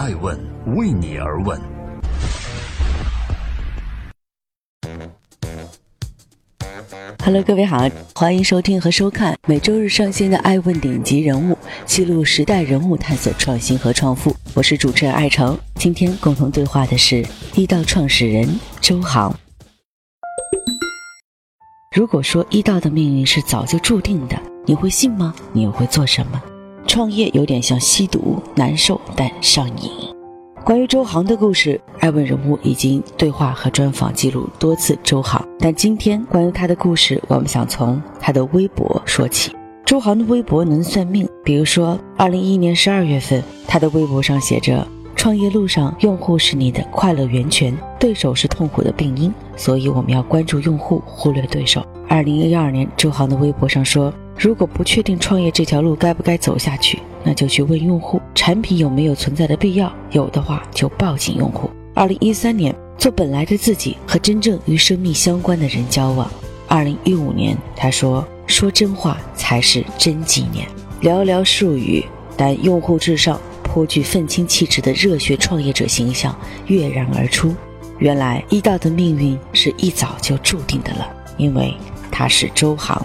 爱问为你而问。Hello，各位好，欢迎收听和收看每周日上线的《爱问顶级人物》，记录时代人物，探索创新和创富。我是主持人艾诚，今天共同对话的是易道创始人周航。如果说易道的命运是早就注定的，你会信吗？你又会做什么？创业有点像吸毒，难受但上瘾。关于周航的故事，爱问人物已经对话和专访记录多次周航，但今天关于他的故事，我们想从他的微博说起。周航的微博能算命，比如说，二零一一年十二月份，他的微博上写着：“创业路上，用户是你的快乐源泉，对手是痛苦的病因，所以我们要关注用户，忽略对手。”二零一二年，周航的微博上说。如果不确定创业这条路该不该走下去，那就去问用户产品有没有存在的必要，有的话就抱紧用户。二零一三年，做本来的自己和真正与生命相关的人交往。二零一五年，他说：“说真话才是真纪念。”寥寥数语，但用户至上、颇具愤青气质的热血创业者形象跃然而出。原来，易道的命运是一早就注定的了，因为他是周航。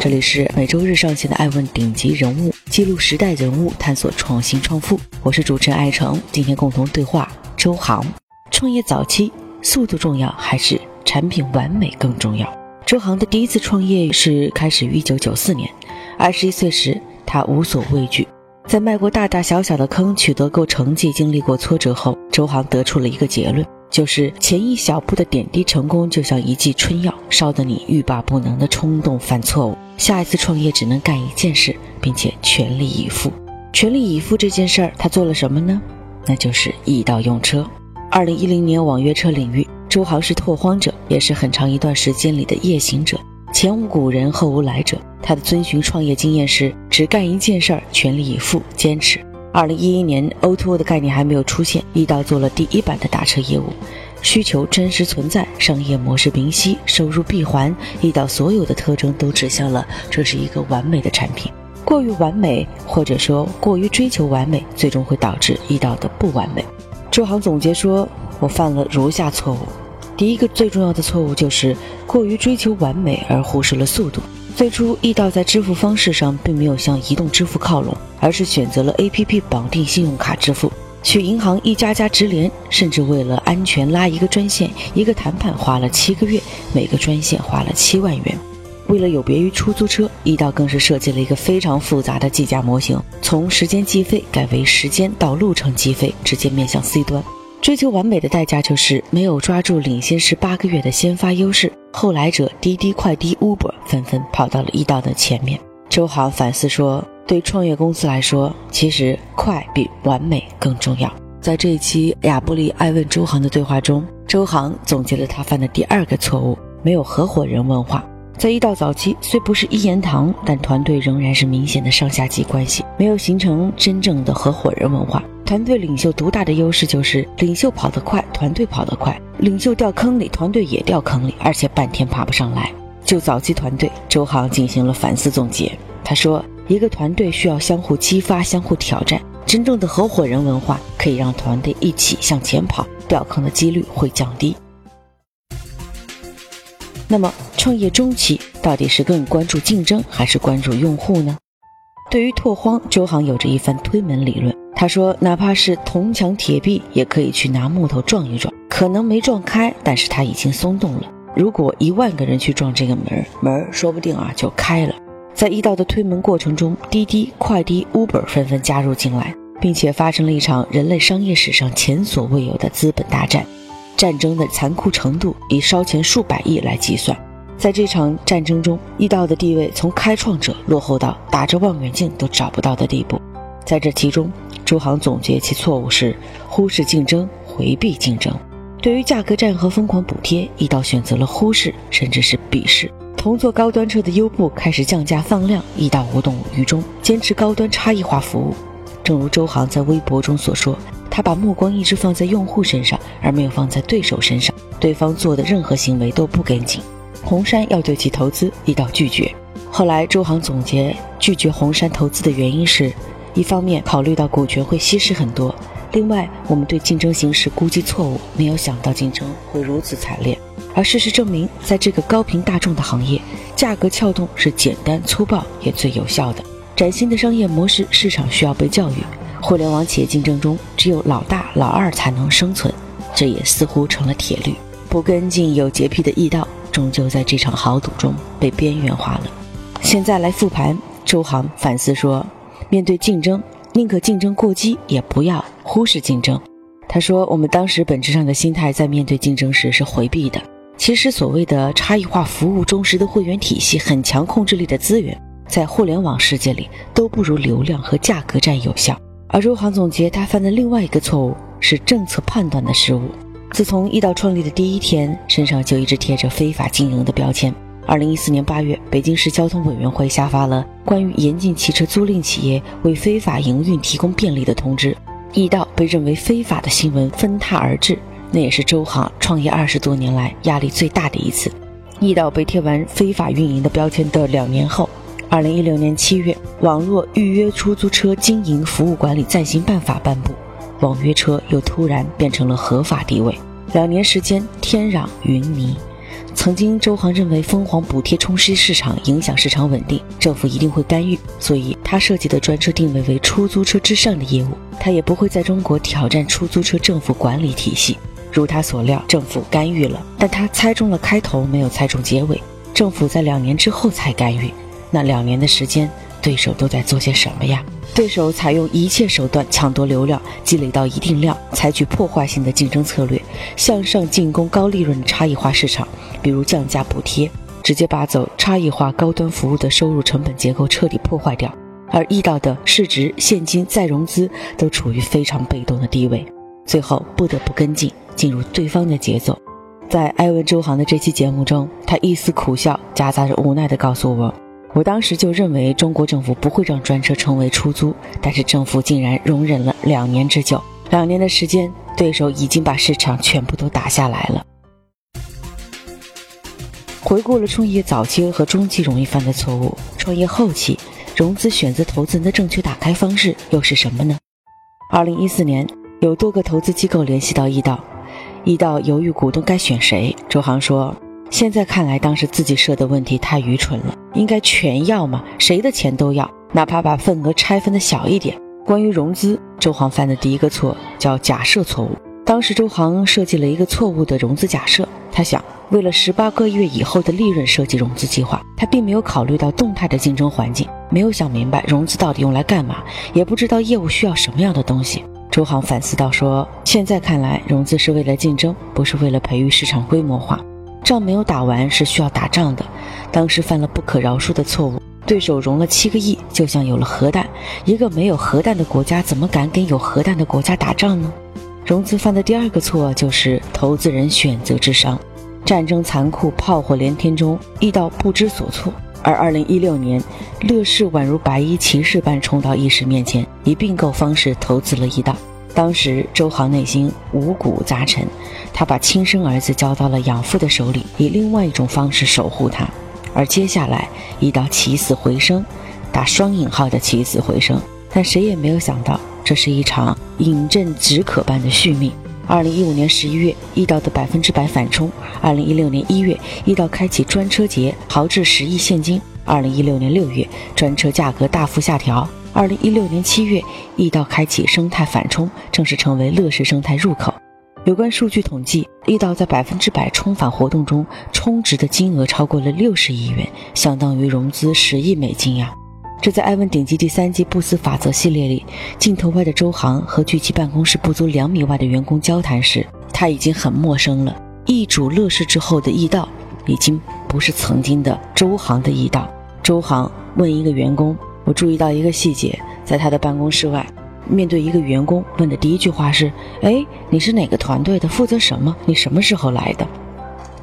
这里是每周日上线的《爱问顶级人物》，记录时代人物，探索创新创富。我是主持人艾诚，今天共同对话周航。创业早期，速度重要还是产品完美更重要？周航的第一次创业是开始于1994年，二十一岁时，他无所畏惧，在迈过大大小小的坑，取得过成绩，经历过挫折后，周航得出了一个结论。就是前一小步的点滴成功，就像一剂春药，烧得你欲罢不能的冲动犯错误。下一次创业只能干一件事，并且全力以赴。全力以赴这件事儿，他做了什么呢？那就是易到用车。二零一零年网约车领域，周航是拓荒者，也是很长一段时间里的夜行者。前无古人，后无来者。他的遵循创业经验是只干一件事儿，全力以赴，坚持。二零一一年，O2O 的概念还没有出现，易到做了第一版的打车业务，需求真实存在，商业模式明晰，收入闭环，易到所有的特征都指向了这是一个完美的产品。过于完美，或者说过于追求完美，最终会导致易到的不完美。周航总结说：“我犯了如下错误，第一个最重要的错误就是过于追求完美而忽视了速度。”最初，易到在支付方式上并没有向移动支付靠拢，而是选择了 APP 绑定信用卡支付。去银行一家家直连，甚至为了安全拉一个专线，一个谈判花了七个月，每个专线花了七万元。为了有别于出租车，易到更是设计了一个非常复杂的计价模型，从时间计费改为时间到路程计费，直接面向 C 端。追求完美的代价就是没有抓住领先十八个月的先发优势。后来者滴滴快滴 Uber 纷纷跑到了易到的前面。周航反思说：“对创业公司来说，其实快比完美更重要。”在这一期亚布力爱问周航的对话中，周航总结了他犯的第二个错误：没有合伙人文化。在易到早期，虽不是一言堂，但团队仍然是明显的上下级关系，没有形成真正的合伙人文化。团队领袖独大的优势就是领袖跑得快，团队跑得快。领袖掉坑里，团队也掉坑里，而且半天爬不上来。就早期团队，周航进行了反思总结。他说，一个团队需要相互激发、相互挑战。真正的合伙人文化可以让团队一起向前跑，掉坑的几率会降低。那么，创业中期到底是更关注竞争，还是关注用户呢？对于拓荒，周航有着一番推门理论。他说：“哪怕是铜墙铁壁，也可以去拿木头撞一撞，可能没撞开，但是它已经松动了。如果一万个人去撞这个门，门说不定啊就开了。”在易道的推门过程中，滴滴、快滴、Uber 纷纷加入进来，并且发生了一场人类商业史上前所未有的资本大战。战争的残酷程度以烧钱数百亿来计算。在这场战争中，易道的地位从开创者落后到打着望远镜都找不到的地步。在这其中，周航总结其错误是忽视竞争、回避竞争。对于价格战和疯狂补贴，易道选择了忽视，甚至是鄙视。同做高端车的优步开始降价放量，易道无动于衷，坚持高端差异化服务。正如周航在微博中所说，他把目光一直放在用户身上，而没有放在对手身上。对方做的任何行为都不跟进。红杉要对其投资，易道拒绝。后来周航总结拒绝红杉投资的原因是。一方面考虑到股权会稀释很多，另外我们对竞争形势估计错误，没有想到竞争会如此惨烈。而事实证明，在这个高频大众的行业，价格撬动是简单粗暴也最有效的。崭新的商业模式，市场需要被教育。互联网企业竞争中，只有老大老二才能生存，这也似乎成了铁律。不跟进有洁癖的易道，终究在这场豪赌中被边缘化了。现在来复盘，周航反思说：面对竞争，宁可竞争过激，也不要忽视竞争。他说：我们当时本质上的心态，在面对竞争时是回避的。其实，所谓的差异化服务、忠实的会员体系、很强控制力的资源，在互联网世界里都不如流量和价格战有效。而周航总结他犯的另外一个错误是政策判断的失误。自从易道创立的第一天，身上就一直贴着非法经营的标签。二零一四年八月，北京市交通委员会下发了关于严禁汽车租赁企业为非法营运提供便利的通知，易道被认为非法的新闻纷沓而至，那也是周航创业二十多年来压力最大的一次。易道被贴完非法运营的标签的两年后。二零一六年七月，《网络预约出租车经营服务管理暂行办法》颁布，网约车又突然变成了合法地位。两年时间，天壤云泥。曾经，周航认为疯狂补贴冲击市场，影响市场稳定，政府一定会干预，所以他设计的专车定位为出租车之上的业务，他也不会在中国挑战出租车政府管理体系。如他所料，政府干预了，但他猜中了开头，没有猜中结尾。政府在两年之后才干预。那两年的时间，对手都在做些什么呀？对手采用一切手段抢夺流量，积累到一定量，采取破坏性的竞争策略，向上进攻高利润的差异化市场，比如降价补贴，直接把走差异化高端服务的收入成本结构彻底破坏掉。而易到的市值、现金再融资都处于非常被动的地位，最后不得不跟进，进入对方的节奏。在艾文周航的这期节目中，他一丝苦笑，夹杂着无奈地告诉我。我当时就认为中国政府不会让专车成为出租，但是政府竟然容忍了两年之久。两年的时间，对手已经把市场全部都打下来了。回顾了创业早期和中期容易犯的错误，创业后期融资选择投资人的正确打开方式又是什么呢？二零一四年，有多个投资机构联系到易道，易道犹豫股东该选谁，周航说。现在看来，当时自己设的问题太愚蠢了，应该全要嘛，谁的钱都要，哪怕把份额拆分的小一点。关于融资，周航犯的第一个错叫假设错误。当时周航设计了一个错误的融资假设，他想为了十八个月以后的利润设计融资计划，他并没有考虑到动态的竞争环境，没有想明白融资到底用来干嘛，也不知道业务需要什么样的东西。周航反思到说，现在看来，融资是为了竞争，不是为了培育市场规模化。仗没有打完是需要打仗的，当时犯了不可饶恕的错误。对手融了七个亿，就像有了核弹。一个没有核弹的国家，怎么敢跟有核弹的国家打仗呢？融资犯的第二个错就是投资人选择之伤。战争残酷，炮火连天中，易道不知所措。而二零一六年，乐视宛如白衣骑士般冲到易时面前，以并购方式投资了易道。当时周航内心五谷杂陈，他把亲生儿子交到了养父的手里，以另外一种方式守护他。而接下来一道起死回生，打双引号的起死回生，但谁也没有想到，这是一场饮鸩止渴般的续命。二零一五年十一月，易道的百分之百反冲；二零一六年一月，易道开启专车节，豪掷十亿现金；二零一六年六月，专车价格大幅下调。二零一六年七月，易道开启生态反冲，正式成为乐视生态入口。有关数据统计，易道在百分之百冲返活动中充值的金额超过了六十亿元，相当于融资十亿美金呀！这在《埃文顶级》第三季不死法则系列里，镜头外的周航和距其办公室不足两米外的员工交谈时，他已经很陌生了。易主乐视之后的易道，已经不是曾经的周航的易道。周航问一个员工。我注意到一个细节，在他的办公室外，面对一个员工问的第一句话是：“哎，你是哪个团队的？负责什么？你什么时候来的？”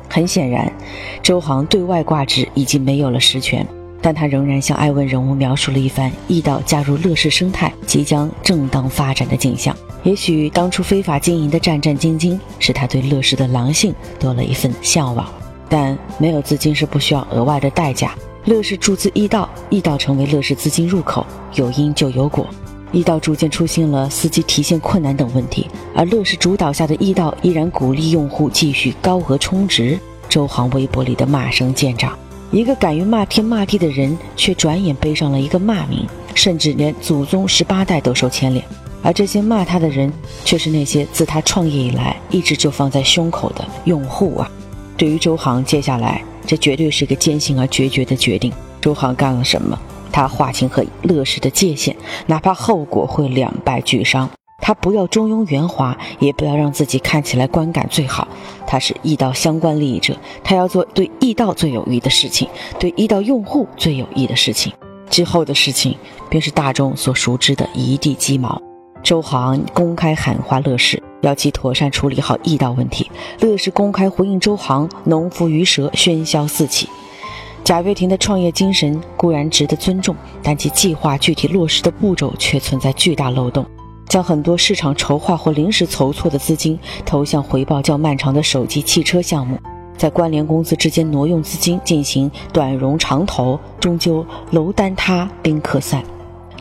很显然，周航对外挂职已经没有了实权，但他仍然向艾问人物描述了一番易道加入乐视生态、即将正当发展的景象。也许当初非法经营的战战兢兢，使他对乐视的狼性多了一份向往。但没有资金是不需要额外的代价。乐视注资易道，易道成为乐视资金入口，有因就有果。易道逐渐出现了司机提现困难等问题，而乐视主导下的易道依然鼓励用户继续高额充值。周航微博里的骂声渐长，一个敢于骂天骂地的人，却转眼背上了一个骂名，甚至连祖宗十八代都受牵连。而这些骂他的人，却是那些自他创业以来一直就放在胸口的用户啊！对于周航，接下来这绝对是个艰辛而决绝的决定。周航干了什么？他划清和乐视的界限，哪怕后果会两败俱伤，他不要中庸圆滑，也不要让自己看起来观感最好。他是易道相关利益者，他要做对易道最有益的事情，对易道用户最有益的事情。之后的事情，便是大众所熟知的一地鸡毛。周航公开喊话乐视，要其妥善处理好易道问题。乐视公开回应周航，农夫鱼蛇，喧嚣四起。贾跃亭的创业精神固然值得尊重，但其计划具体落实的步骤却存在巨大漏洞，将很多市场筹划或临时筹措的资金投向回报较漫长的手机汽车项目，在关联公司之间挪用资金进行短融长投，终究楼坍塌冰客散。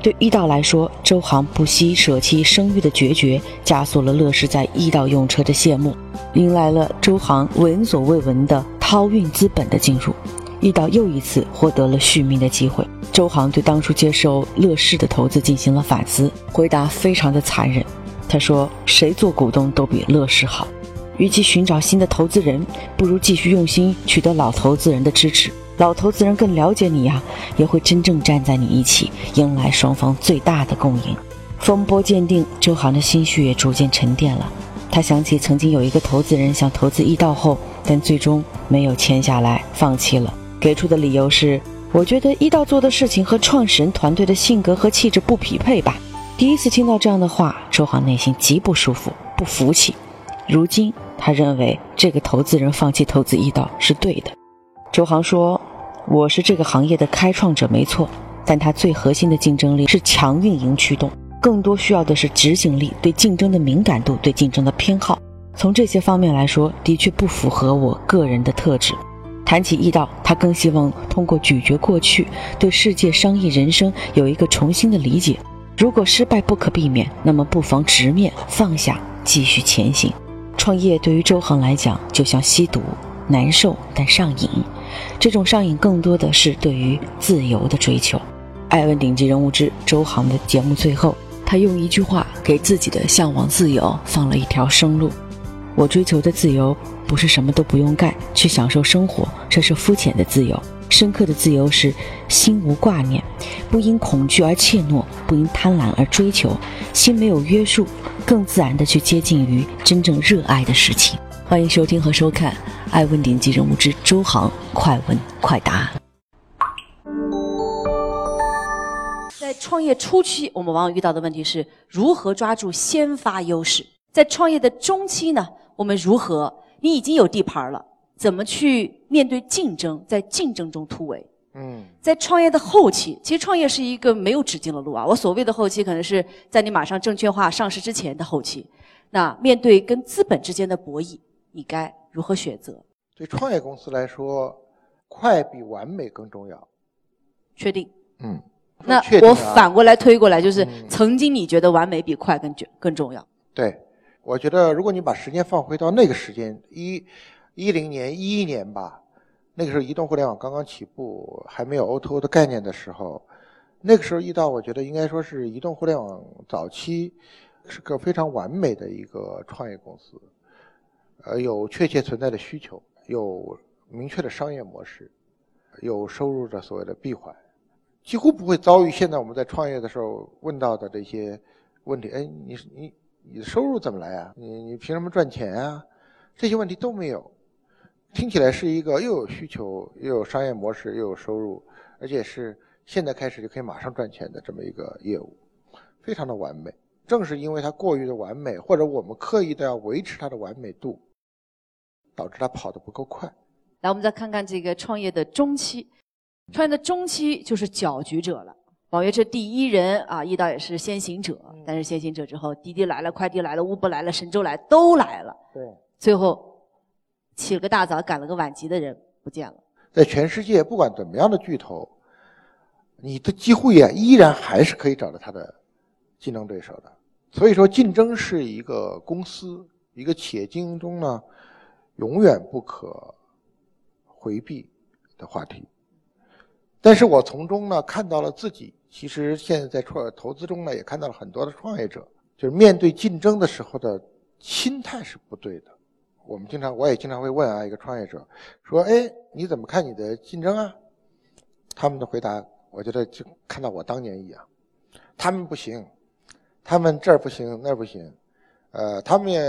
对易道来说，周航不惜舍弃声誉的决绝，加速了乐视在易道用车的谢幕，迎来了周航闻所未闻的涛运资本的进入。易道又一次获得了续命的机会。周航对当初接受乐视的投资进行了反思，回答非常的残忍。他说：“谁做股东都比乐视好。与其寻找新的投资人，不如继续用心取得老投资人的支持。老投资人更了解你呀，也会真正站在你一起，迎来双方最大的共赢。”风波渐定，周航的心绪也逐渐沉淀了。他想起曾经有一个投资人想投资易道后，但最终没有签下来，放弃了。给出的理由是，我觉得易道做的事情和创始人团队的性格和气质不匹配吧。第一次听到这样的话，周航内心极不舒服，不服气。如今，他认为这个投资人放弃投资易道是对的。周航说：“我是这个行业的开创者，没错，但他最核心的竞争力是强运营驱动，更多需要的是执行力、对竞争的敏感度、对竞争的偏好。从这些方面来说，的确不符合我个人的特质。”谈起易道，他更希望通过咀嚼过去，对世界、商业、人生有一个重新的理解。如果失败不可避免，那么不妨直面、放下，继续前行。创业对于周航来讲，就像吸毒，难受但上瘾。这种上瘾更多的是对于自由的追求。爱问顶级人物之周航的节目最后，他用一句话给自己的向往自由放了一条生路。我追求的自由，不是什么都不用干，去享受生活，这是肤浅的自由。深刻的自由是心无挂念，不因恐惧而怯懦，不因贪婪而追求，心没有约束，更自然的去接近于真正热爱的事情。欢迎收听和收看《爱问顶级人物之周航快问快答》。在创业初期，我们往往遇到的问题是如何抓住先发优势；在创业的中期呢？我们如何？你已经有地盘了，怎么去面对竞争，在竞争中突围？嗯，在创业的后期，其实创业是一个没有止境的路啊。我所谓的后期，可能是在你马上证券化上市之前的后期。那面对跟资本之间的博弈，你该如何选择？对创业公司来说，快比完美更重要。确定？嗯。那我反过来推过来，就是曾经你觉得完美比快更更重要？对。我觉得，如果你把时间放回到那个时间，一一零年、一一年吧，那个时候移动互联网刚刚起步，还没有 O2O 的概念的时候，那个时候遇到，我觉得应该说是移动互联网早期是个非常完美的一个创业公司，呃，有确切存在的需求，有明确的商业模式，有收入的所谓的闭环，几乎不会遭遇现在我们在创业的时候问到的这些问题。哎，你你。你的收入怎么来啊？你你凭什么赚钱啊？这些问题都没有，听起来是一个又有需求又有商业模式又有收入，而且是现在开始就可以马上赚钱的这么一个业务，非常的完美。正是因为它过于的完美，或者我们刻意的要维持它的完美度，导致他跑得不够快。来，我们再看看这个创业的中期，创业的中期就是搅局者了。网约车第一人啊，易道也是先行者。但是先行者之后，滴滴来了，快递来了，乌布来了，神州来，都来了。对。最后，起了个大早，赶了个晚集的人不见了。在全世界，不管怎么样的巨头，你的机会呀依然还是可以找到他的竞争对手的。所以说，竞争是一个公司、一个企业经营中呢，永远不可回避的话题。但是我从中呢看到了自己，其实现在在创投资中呢，也看到了很多的创业者，就是面对竞争的时候的心态是不对的。我们经常，我也经常会问啊，一个创业者说：“哎，你怎么看你的竞争啊？”他们的回答，我觉得就看到我当年一样，他们不行，他们这儿不行那儿不行，呃，他们也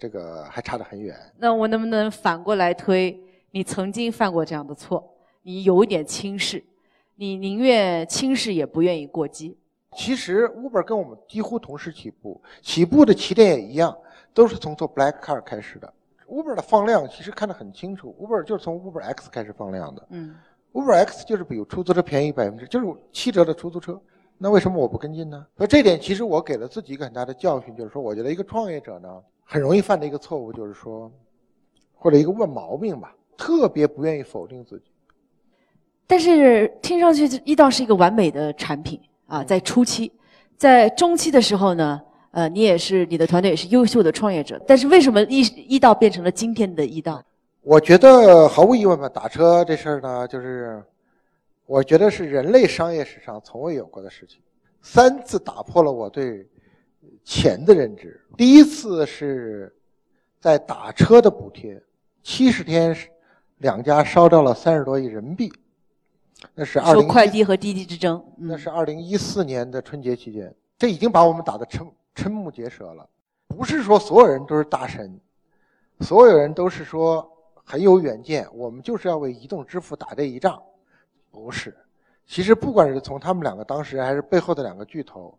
这个还差得很远。那我能不能反过来推？你曾经犯过这样的错，你有一点轻视，你宁愿轻视也不愿意过激。其实 Uber 跟我们几乎同时起步，起步的起点也一样，都是从做 Black Car 开始的。Uber 的放量其实看得很清楚，Uber 就是从 Uber X 开始放量的。嗯。Uber X 就是比出租车便宜百分之，就是七折的出租车。那为什么我不跟进呢？所以这点其实我给了自己一个很大的教训，就是说，我觉得一个创业者呢，很容易犯的一个错误就是说，或者一个问毛病吧，特别不愿意否定自己。但是听上去易道是一个完美的产品啊，在初期，在中期的时候呢，呃，你也是你的团队也是优秀的创业者，但是为什么易易道变成了今天的易道？我觉得毫无疑问吧，打车这事儿呢，就是我觉得是人类商业史上从未有过的事情，三次打破了我对钱的认知。第一次是在打车的补贴，七十天两家烧掉了三十多亿人民币，那是二零快递和滴滴之争，那是二零一四年的春节期间，这已经把我们打得瞠瞠目结舌了。不是说所有人都是大神，所有人都是说。很有远见，我们就是要为移动支付打这一仗，不是。其实不管是从他们两个当事人，还是背后的两个巨头，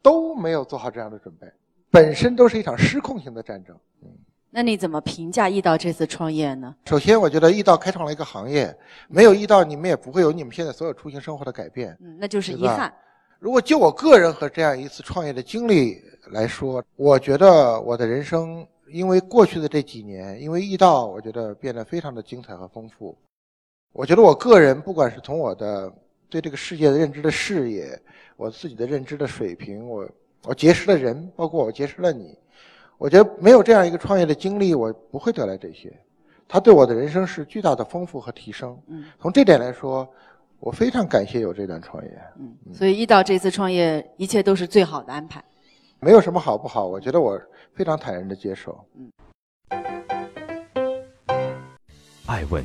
都没有做好这样的准备，本身都是一场失控型的战争。嗯，那你怎么评价易道这次创业呢？首先，我觉得易道开创了一个行业，没有易道，你们也不会有你们现在所有出行生活的改变。嗯，那就是遗憾。如果就我个人和这样一次创业的经历来说，我觉得我的人生。因为过去的这几年，因为易道，我觉得变得非常的精彩和丰富。我觉得我个人，不管是从我的对这个世界的认知的视野，我自己的认知的水平，我我结识了人，包括我结识了你，我觉得没有这样一个创业的经历，我不会得来这些。他对我的人生是巨大的丰富和提升。嗯，从这点来说，我非常感谢有这段创业。嗯，所以遇到这次创业，一切都是最好的安排。没有什么好不好，我觉得我非常坦然的接受。嗯，爱问